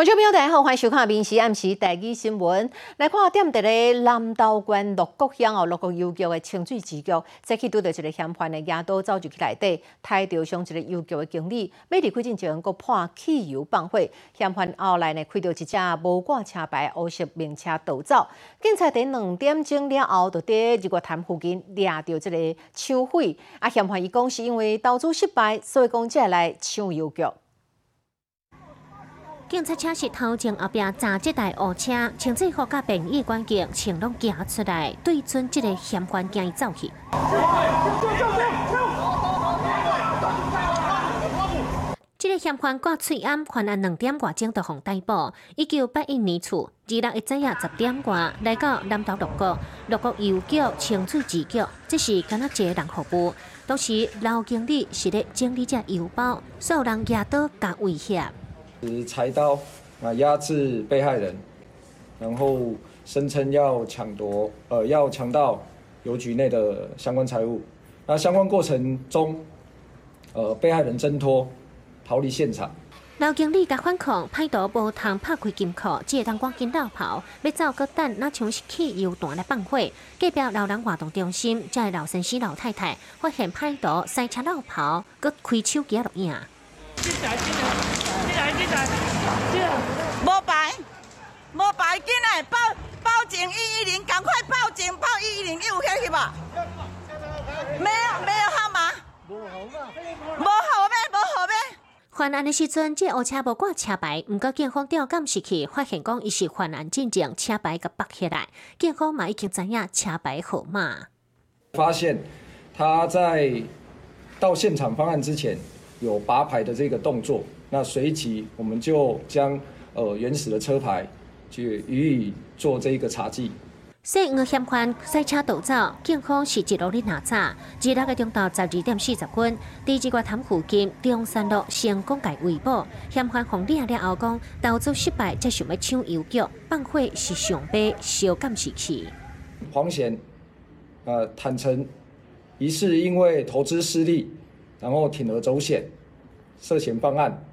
观众朋友大家好，欢迎收看《民视暗时第一新闻》。来看点伫咧南投县鹿谷乡哦，鹿谷邮局的清水支局，早起拄到一个嫌犯的野刀走入去内底，抬着上一个邮局的经理，要离开之前，阁破汽油放火。嫌犯后来呢，开到一只无挂车牌黑色名车逃走。警察伫两点钟了后，就伫日月潭附近抓到这个抢匪。啊，嫌犯伊讲是因为投资失败，所以讲才来抢邮局。警察车是头前后边砸这台乌车，清水河甲便衣关键全拢行出来，对准这个嫌犯惊伊走去。这个嫌犯挂翠暗，犯案两点外钟就互逮捕。一九八一年厝，二六一早夜十点外来到南投六国，六国邮局清水支局，这是敢若一个人服务。当时老经理是咧整理这邮包，所有人拿刀加威胁。持柴刀啊压制被害人，然后声称要抢夺呃要抢到邮局内的相关财物。那相关过程中，呃被害人挣脱逃离现场。老经理甲反抗，歹徒无通拍开金库，只会当赶紧绕跑，要走个等那像是汽油弹来放火。隔壁老人活动中心，这位老先生老太太发现歹徒赛车绕跑，佮开手机录影。无牌，无牌，紧来报报警一一零，赶快报警报一一零，有下去吧？没有没有号码，无号码，无号码，无号码。犯案的时阵，这乌车无挂车牌，毋过警方调监视器发现讲伊是犯案进前车牌甲绑起来，警方嘛已经知影车牌号码。发现他在到现场方案之前有拔牌的这个动作。那随即我们就将呃原始的车牌去予以做这一个查记。涉案嫌犯赛车逃走，警方是一路的拿查。二六个钟到十二点四十分，第二个潭附近中山路成功界围捕嫌犯，红了了后讲投资失败，才想要抢邮局，放火是上辈小监视器。黄贤呃坦诚，疑似因为投资失利，然后铤而走险，涉嫌犯案。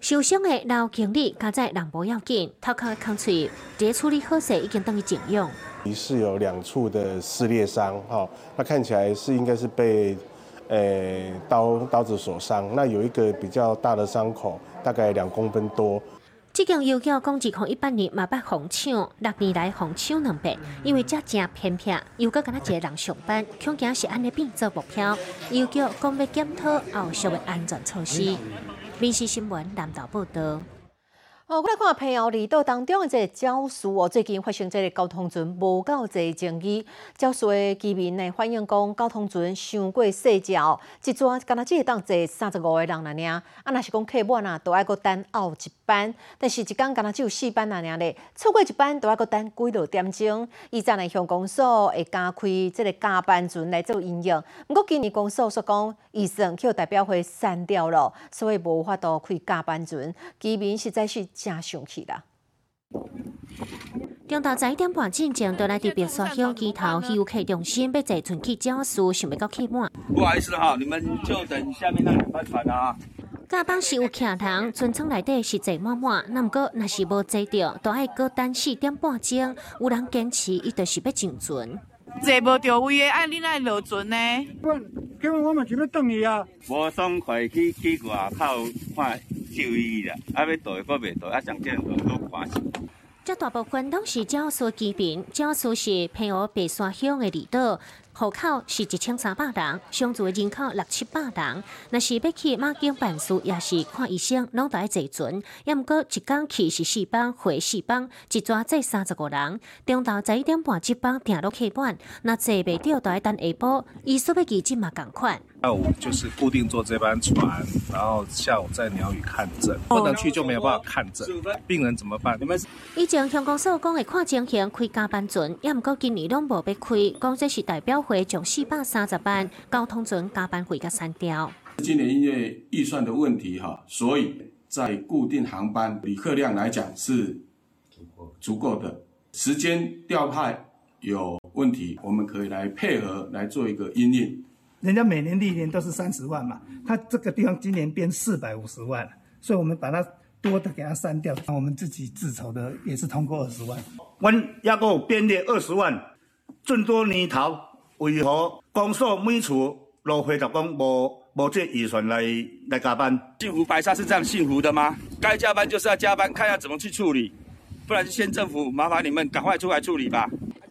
受伤的老经理加在人不要紧，头壳空脆，这处理好势已经等于静用。疑似有两处的撕裂伤，哈，那看起来是应该是被，呃，刀刀子所伤。那有一个比较大的伤口，大概两公分多。这间邮局讲自从一八年嘛捌红抢，六年来红抢两百，因为这正偏僻，又搁跟他一个人上班，恐惊是安尼变做目标。邮局讲要检讨后续的安全措施。民事新闻南岛报道。哦，我来看平遥离岛当中的这个礁树哦，最近发生这个交通船无够侪争议。礁树的居民呢反映讲，交通船伤过细只哦，一转敢若只会当坐三十五个人尔。啊，若是讲客满啊，都爱搁等后一班。但是一工敢若只有四班尔咧，超过一班都爱搁等几多点钟。以前呢，向公所会加开这个加班船来做营业。不过今年公所说讲，医生去代表会删掉了，所以无法度开加班船。居民实在是。真生气啦！中昼十一点半进前，都来伫别墅乡机头游客中心要坐船去礁树，想要到客满。不好意思哈，你们就等下面那两班船啊。加班是有客人，船舱内底是坐满满，那毋过若是无坐到，都爱搁等四点半钟。有人坚持伊就是要上船。坐无到位的，爱恁爱落船呢？不，今日我们就要等伊啊。无爽快去去外口看。就医啦，啊要倒个未倒，啊上见都都看。这大部分都是教唆居民，教唆是偏我白山乡的里头。户口是一千三百人，相住的人口六七百人。若是要去马京办事，也是看医生，拢得坐船。也毋过一工去是四班，回四班，一抓坐三十个人。中昼十一点半一班订落客满，那坐袂到，就要等下晡。伊说要记即嘛，共款。下午就是固定坐这班船，然后下午在鸟语看诊，不能去就没有办法看诊。病人怎么办？以前香港所讲的看情形开加班船，也毋过今年拢无要开，讲这是代表。会从四百三十班交通船加班费个删掉。今年因为预算的问题哈，所以在固定航班旅客量来讲是足够的。时间调派有问题，我们可以来配合来做一个因应。人家每年历年都是三十万嘛，他这个地方今年变四百五十万，所以我们把它。多的给它删掉。我们自己自筹的也是通过二十万。阮也够编列二十万，这么多年头，为何公所每处路费就讲无无这预算来来加班？幸福白沙是这样幸福的吗？该加班就是要加班，看要怎么去处理，不然县政府麻烦你们赶快出来处理吧。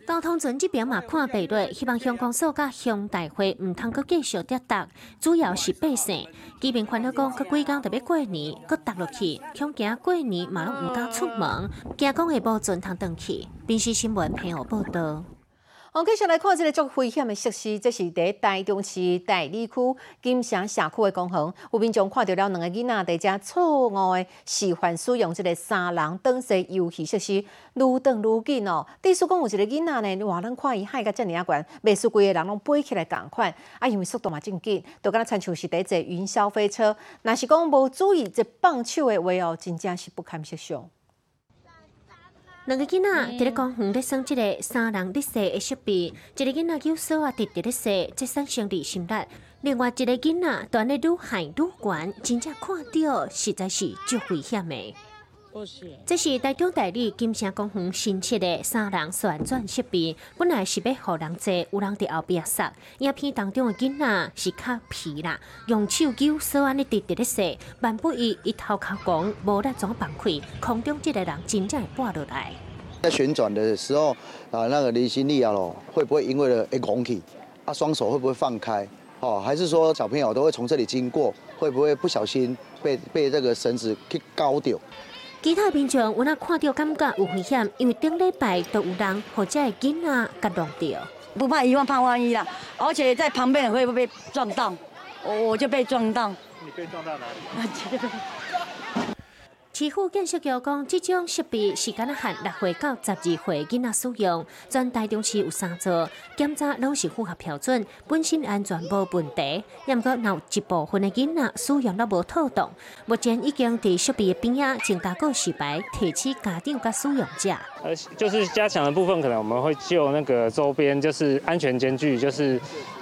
交通船这边嘛看白落，希望乡公所甲乡大会唔通阁继续跌达，主要是百姓。居民烦恼讲，阁几工特别过年，阁跌落去，恐惊过年嘛拢唔敢出门，惊讲会无准通转去。平时新闻朋友报道。我继续来看这个足危险的设施，这是在台中市大理区金城社区的公园。有民众看到了两个囡仔在遮错误的示范使用这个三人等式游戏设施，愈转愈紧哦。第四讲有一个囡仔呢，话咱看伊海甲遮尔啊悬，未输规个人拢飞起来共款，啊，因为速度嘛真紧，都敢若亲像是在坐云霄飞车。若是讲无注意这放手的话哦，真正是不堪设想。两个囡仔伫咧公园咧耍即个三人咧洗的设备，一个囡仔叫手啊直直咧射，这产生离心力；另外一个囡仔端咧愈海愈悬，真正看到实在是足危险的。这是台中代理金城公园新设的三人旋转设备，本来是要互人坐，有人伫后壁杀。影片当中的囡仔是较皮啦，用手揪手安尼直直咧射，万不伊一头壳光，无力怎放开，空中这个人真正会挂落来。在旋转的。时候啊，那个离心力啊咯，会不会因为了一拱起，啊双手会不会放开？哦，还是说小朋友都会从这里经过，会不会不小心被被这个绳子给高掉？其他平常我那看到感觉有危险，因为顶礼拜都有人或者囡仔甲撞到。不怕一万怕万一啦，而且在旁边会不会被撞到？我我就被撞到。你被撞到哪里？市府建设局讲，这种设备是敢若限六岁到十二岁囡仔使用，全台中市有三座，检查拢是符合标准，本身安全无问题。也毋过，有一部分的囡仔使用都无妥当，目前已经伫设备的边仔增加告示牌，提醒家长甲使用者。呃，就是加强的部分，可能我们会就那个周边，就是安全间距，就是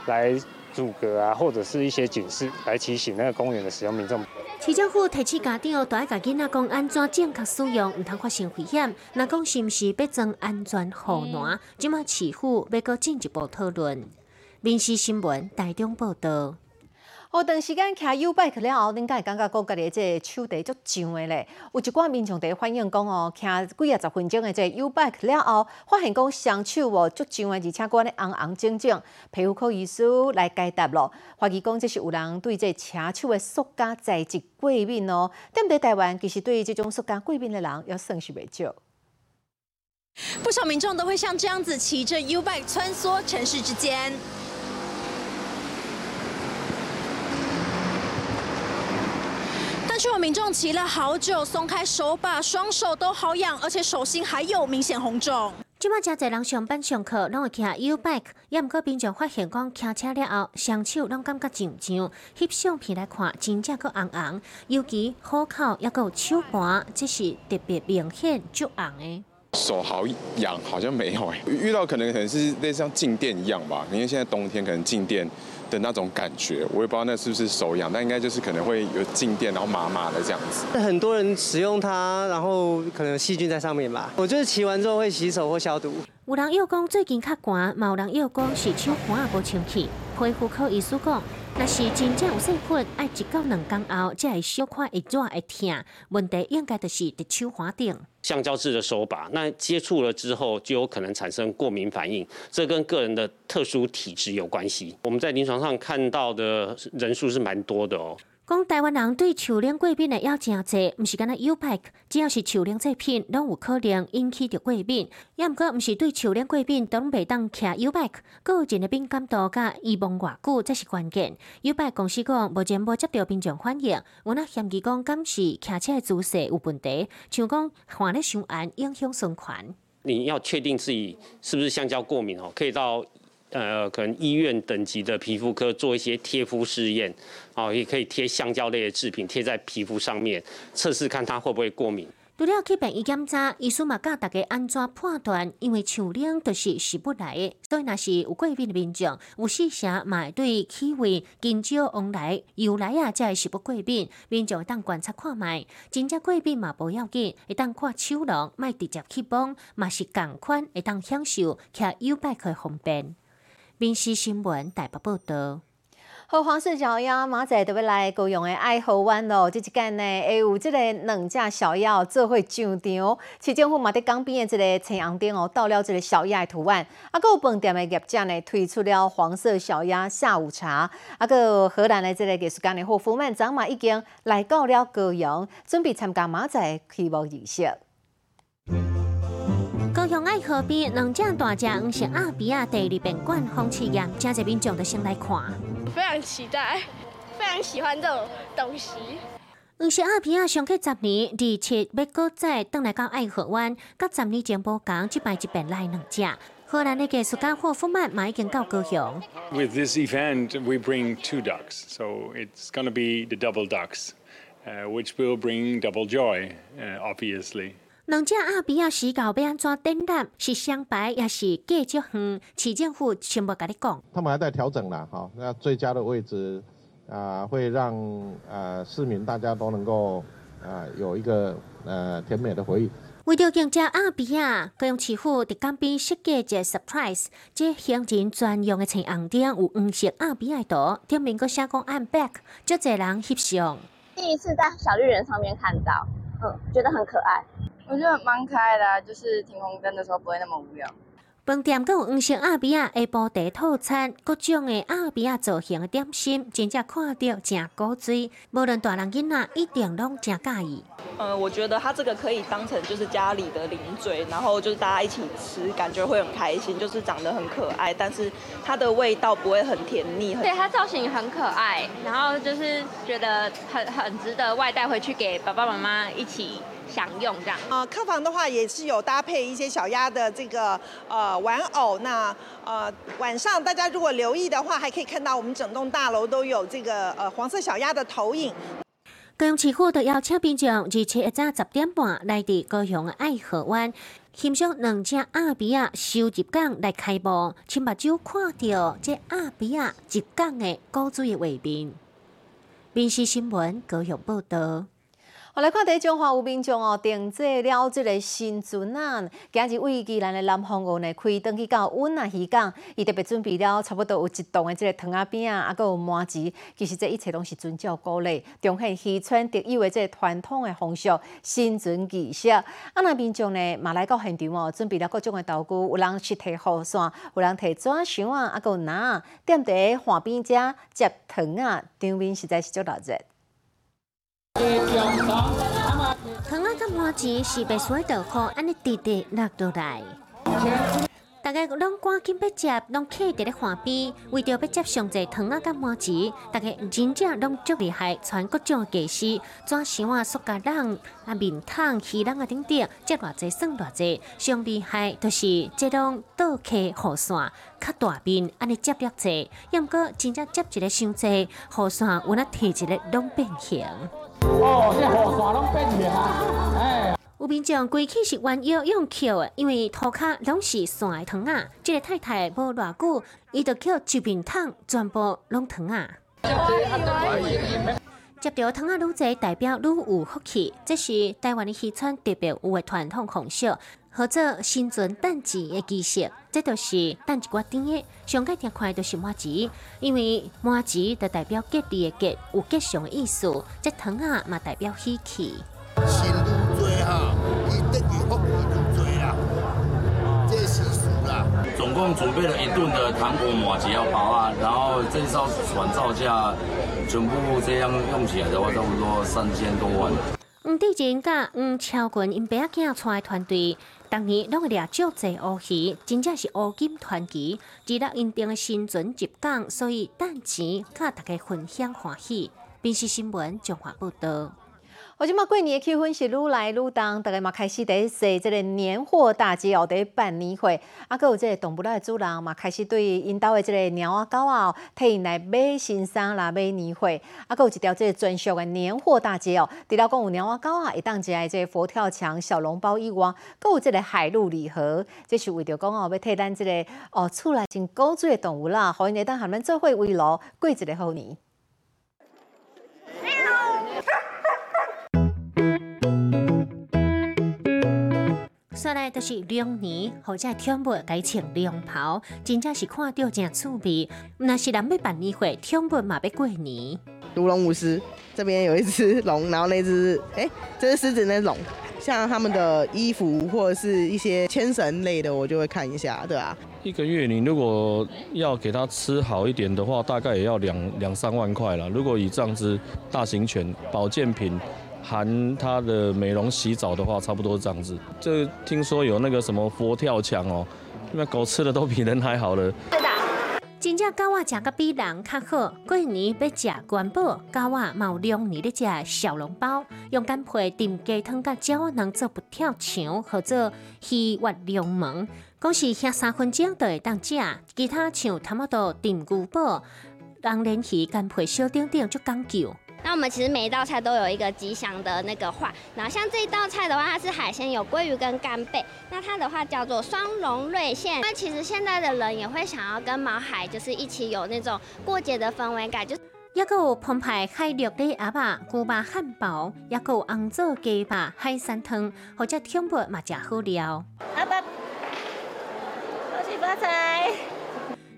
来阻隔啊，或者是一些警示来提醒那个公园的使用民众。市政府提醒家长，大爱甲囡仔讲安怎正确使用，毋通发生危险。若讲是毋是要装安全护栏？即马市府要阁进一步讨论。民事新闻台中报道。哦长时间骑 U bike 了后，恁敢会感觉讲家己这手底足痒的咧？有一寡民众伫反映讲哦，骑几啊十分钟的这 U bike 了后，发现讲双手哦足痒的，而且讲咧红红肿肿，皮肤科医师来解答咯。怀疑讲这是有人对这车手的塑胶材质过敏哦。踮在台湾，其实对于这种塑胶过敏的人，要算是袂少。不少民众都会像这样子骑着 U bike 穿梭城市之间。就有民众骑了好久，松开手把，双手都好痒，而且手心还有明显红肿。即马真侪人上班上课拢会骑 U bike，也毋过民众发现讲骑车了后，双手拢感觉痒痒，翕相片来看，真正阁红红，尤其虎口也有手盘，这是特别明显足红诶。手好痒，好像没有哎，遇到可能可能是类似像静电一样吧，因为现在冬天可能静电的那种感觉，我也不知道那是不是手痒，但应该就是可能会有静电，然后麻麻的这样子。很多人使用它，然后可能细菌在上面吧。我就是骑完之后会洗手或消毒。有人又讲最近较寒，有人又讲是手盘也无清气。皮肤科医师讲，若是真正有细菌，爱一到两天后才会小块会热会痛。问题应该就是伫手滑顶。橡胶制的手把，那接触了之后就有可能产生过敏反应，这跟个人的特殊体质有关系。我们在临床上看到的人数是蛮多的哦。讲台湾人对树龄过敏的要真济，毋是干那 U bike，只要是树龄制品，拢有可能引起着过敏。也毋过毋是对树龄过敏，都袂当骑 U bike。个人的敏感度甲遗忘偌久才是关键。U bike 公司讲，目前无接到民众反映，我那嫌疑讲，敢是骑车的姿势有问题，像讲换咧伤暗，影响循环。你要确定自己是不是香蕉过敏哦，可以到。呃，可能医院等级的皮肤科做一些贴敷试验，哦，也可以贴橡胶类的制品贴在皮肤上面，测试看它会不会过敏。除了去病医检查，医师嘛教大家安怎判断，因为像冷都是食不来的，所以若是有过敏的民众，有时时嘛对气味经少往来，由来啊才会食不过敏。民众会当观察看卖，真正过敏嘛无要紧，会当看手冷，卖直接去摸，嘛是共款会当享受骑优拜克方便。民事新闻台北报道。和黄色小鸭马仔都要来高雄的爱河湾咯，这一间呢会有这个两只小鸭做伙上场。市政府嘛伫江边的这个青红顶哦，倒了这个小鸭的图案。啊，有饭店的业者呢推出了黄色小鸭下午茶。啊，有荷兰的这个艺术家的霍夫曼，长嘛已经来到了高雄，准备参加马仔的开幕仪式。高雄爱河边两只大只黄色阿比亚第二宾馆风气宴，真侪民众都先来看。非常期待，非常喜欢这种东西。黄色阿比亚上去十年，而且要搁再登来到爱河湾，甲十年前无共，即摆一边来两只。荷兰的艺术家霍夫曼嘛已经到高雄。With this event, we bring two ducks, so it's going to be the double ducks, uh, which will bring double joy, uh, obviously. 两只阿比亚死狗要安怎展览？是相白也是隔足远？市政府全无甲你讲。他们还在调整啦，哈，那最佳的位置啊、会让呃市民大家都能够啊、有一个呃甜美的回忆。为着迎接阿比亚，高雄市府伫江边设计一个 surprise，这行人专用的青红灯有黄色阿比亚的图，顶面个写讲 I'm back，足侪人翕相。第一次在小绿人上面看到，嗯，觉得很可爱。我觉得蛮可爱的、啊，就是停红灯的时候不会那么无聊。饭店更有黄色阿比亚下晡茶套餐，各种的阿比亚造型的点心，真正看到真古锥。无论大人囡仔，一定拢真介意。呃，我觉得它这个可以当成就是家里的零嘴，然后就是大家一起吃，感觉会很开心。就是长得很可爱，但是它的味道不会很甜腻。对，它造型很可爱，然后就是觉得很很值得外带回去给爸爸妈妈一起享用这样。呃，客房的话也是有搭配一些小鸭的这个呃玩偶。那呃晚上大家如果留意的话，还可以看到我们整栋大楼都有这个呃黄色小鸭的投影。高雄市府就邀请民众日七一早十点半来伫高雄爱河湾欣赏两只阿比亚收集港来开幕，亲目睭看到这阿比亚入港的古锥的画面。民事新闻高雄报道。我来看第一中华有民众哦，订制了这个新船啊，今日为宜兰的南方澳呢开登去到温啊渔港，伊特别准备了差不多有一栋的这个藤仔饼啊，啊，佮有麻糍，其实这一切拢是遵照鼓励，重现渔村特有的这个传统的风俗，新船仪式。啊，那民众呢，嘛来到现场哦，准备了各种的道具，有人是摕雨伞，有人摕纸箱啊，啊，佮有拿踮伫岸边遮接糖啊，场面实在是足热热。糖仔甲麻糍是被水稻雨安尼直直落落来，大家拢赶紧要接，拢徛伫咧岸边，为着要接上济糖仔甲麻糍，大家真正拢足厉害，传各种技师，纸箱啊、塑胶人、啊面桶、鱼人啊等等，接偌济算偌济，上厉害就是这种倒客雨伞。较大面安尼接了济，要毋过真正接一个伤济，雨伞有那摕一个拢变形。哦，这雨伞拢变形啊！哎，有民众规气是弯腰用扣的，因为涂骹拢是线的糖啊。这个太太无偌久，伊就扣一面桶，全部拢糖啊。接到糖啊愈侪，代表愈有福气。这是台湾的渔村特别有的传统风俗，或者新船诞祭的仪式。这就是等一寡甜的，上界听看就是麻糍，因为麻糍就代表吉利的吉，有吉祥的意思。这糖啊嘛代表喜气。新愈多哈，伊得意福气愈多啦，这习俗啦。总共准备了一顿的糖果马吉要包啊，然后这艘船造价全部这样用起来的话，差不多三千多万。黄帝仁甲黄超群因爸仔囝带团队，当年拢会掠足济乌鱼，真正是乌金团旗。日落因定的新船入港，所以赚钱，甲大家分享欢喜。电视新闻中华报道。我即马过年的气氛是愈来愈重，大家嘛开始伫说这个年货大街哦，伫办年会，啊，佮有这个动物的主人嘛开始对因兜的这个猫啊狗啊，替因来买新衫啦，买年货，啊，佮有一条这个专属的年货大街哦，除了讲有猫啊狗啊，会当食的这个佛跳墙、小笼包以外，佮有这个海陆礼盒，这是为着讲哦，要替咱这个哦，厝内真古锥的动物啦，互因会当含咱做伙围炉过一个好年。说来都是龙年，或者天物改穿龙袍，真正是看到真趣味。那是人要办年会，天物嘛要过年。独龙舞狮这边有一只龙，然后那只哎，这是狮子那龙。像他们的衣服或者是一些牵绳类的，我就会看一下，对啊。一个月你如果要给它吃好一点的话，大概也要两两三万块了。如果以这样子大型犬保健品。含它的美容洗澡的话，差不多这样子。这听说有那个什么佛跳墙哦，那狗吃的都比人还好了。真正狗啊食个比人较好。过年要食元宝，狗啊毛两年咧食小笼包，用干皮炖鸡汤甲鸟能做不跳墙，或者鱼滑龙门。讲是遐三分钟就会当食，其他像他妈多炖牛宝、人连鱼干皮小丁丁就讲究。那我们其实每一道菜都有一个吉祥的那个话，然后像这一道菜的话，它是海鲜，有鲑鱼跟干贝，那它的话叫做双龙瑞线。那其实现在的人也会想要跟毛海就是一起有那种过节的氛围感，就一个有澎湃海陆的鸭巴、古巴汉堡，一个有红枣鸡巴、海参汤，或者天物嘛，真好料。阿爸，恭喜发财！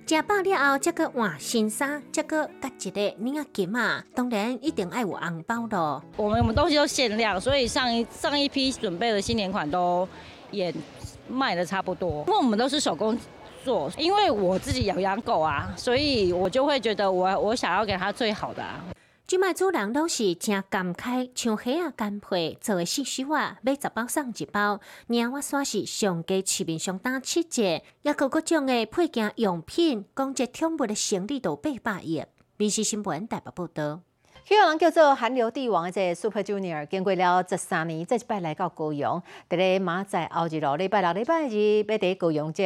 食饱了后，再个换新衫，再个夹一个领啊金嘛，当然一定爱有红包的。我们我们东西都限量，所以上一上一批准备的新年款都也卖的差不多。因为我们都是手工做，因为我自己有养狗啊，所以我就会觉得我我想要给它最好的。即卖主人拢是真感慨，像虾啊干皮做诶细细话，买十包送一包。领我算是上加市面上打七折，也各各种诶配件用品，讲这宠物诶生理都八百亿。民事新闻台北报道。许多人叫做韩流帝王的这 Super Junior，经过了十三年，再一摆来到高雄，伫咧马仔后日咯，礼拜六、礼拜日要伫高雄遮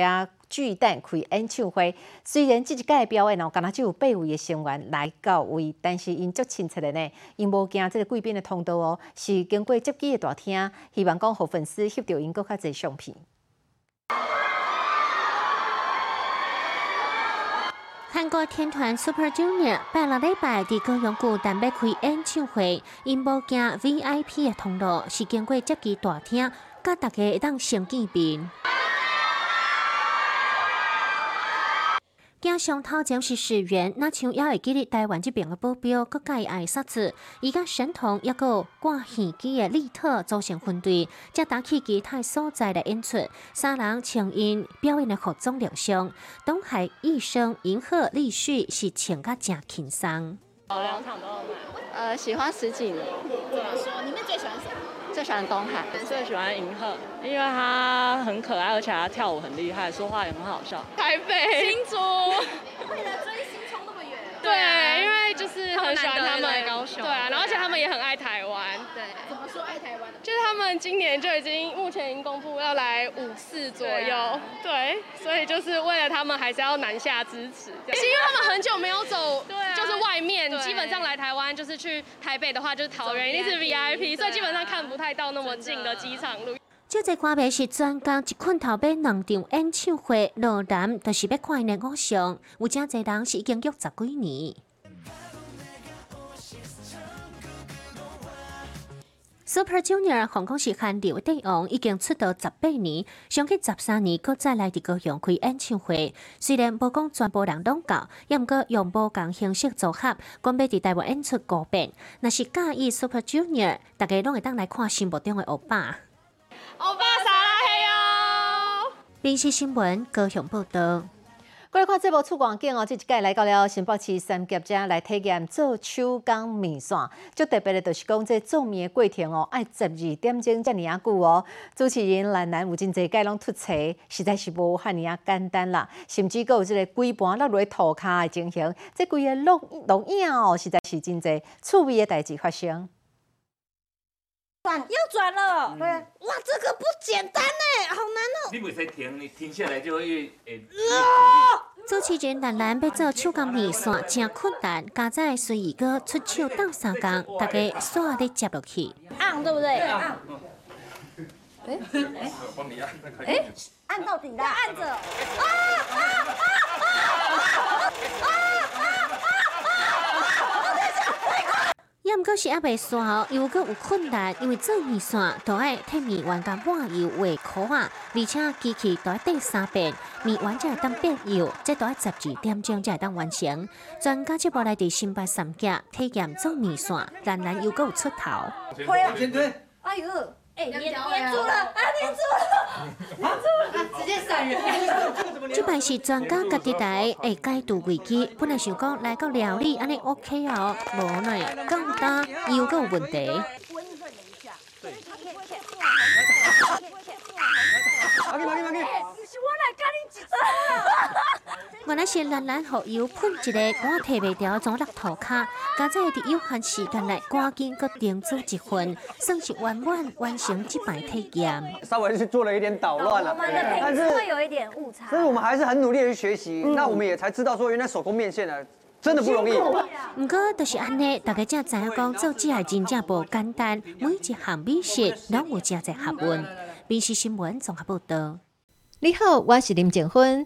巨蛋开演唱会。虽然即一届表演哦，敢若只有八位的成员来到位，但是因足亲切的呢，因无惊这个贵宾的通道哦，是经过接机的大厅，希望讲互粉丝翕到因搁较侪相片。韩国天团 Super Junior 拜六礼拜伫高雄古蛋要开演唱会，因无行 VIP 的通道，是经过接机大厅，甲大家会当先见面。加上头前是市员，那像也会记得台湾这边的保镖，佮介爱杀子，伊甲神童一个挂耳机的利特组成分队，才打起其他所在的演出。三人请因表演的服装亮相，东海医生、银河立旭是请甲正轻松。两场都有买，呃，喜欢十几年。怎么说？你们最喜欢谁？最喜欢东海，最喜欢银赫，因为他很可爱，而且他跳舞很厉害，说话也很好笑。台北、新竹，为了追星冲那么远。对，因为就是很喜欢他们，对啊，然后而且他们也很爱台湾。对，怎么说爱台湾？就是他们今年就已经目前已经公布要来五四左右，对，所以就是为了他们还是要南下支持。是因为他们很久没有走，对就是外面，基本上来台湾就是去台北的话就是桃园一定是 VIP，所以基本上看不太到那么近的机场路。这个歌迷是专讲一困头买两场演唱会，落南就是要看的偶像，有真侪人是已经约十几年。Super Junior 香港是韩流帝王，已经出道十八年，上去十三年，搁再来伫高雄开演唱会。虽然无讲全部人拢到，也毋过用无共形式组合，讲要伫台湾演出五遍。若是介意 Super Junior，大家拢会当来看心目中的欧巴。欧巴撒拉嘿哟！民事新闻高雄报道。过来看这部出广景哦，这一届来到了新北市三甲遮来体验做手工面线。最特别的，就是讲这做面的过程哦，爱十二点钟遮尔啊久哦。主持人兰兰有真侪解拢出菜，实在是无遐尔啊简单啦。甚至阁有这个规盘落落涂骹的情形，这规个录录影哦，实在是真侪趣味的代志发生。转，要转了。对啊，哇，这个不简单呢，好难哦。你袂使停，你停下来就会会。主持人兰兰要做手工面线，真困难，加在随意哥出手斗三工，大家煞咧接落去。按对不对？按。哎哎，哎，按到底了，按着。啊啊啊也毋过是还袂煞哦，又阁有困难，因为做面线都爱替面员甲抹油画箍啊，而且机器都爱等三遍，面员才会当变油，这都爱十二点钟才会当完成。专家这波来伫新北三甲体验做面线，然然又阁有出头。推啊！哎呦！哎，黏黏住了，啊，黏住了，黏住了，直接闪人。即摆是专家家己来会解读危机，本来想讲来到料理安尼 OK 哦，无奈，更大又阁有问题。温润了一下，对。马给马给马给，是我来教你几招。原来是兰兰和油喷一个，我摕袂掉，总落涂骹，加在伫有限时间内赶紧搁订做一份，算是圆满完成这摆体验。稍微是做了一点捣乱了，但是会有一点误差。但是我们还是很努力的去学习，那我们也才知道说，原来手工面线呢，真的不容易。不过就是安尼，大家才知影讲做这系真正不简单，每一项美食拢有真侪学问。美食新闻综合报道。你好，我是林静芬。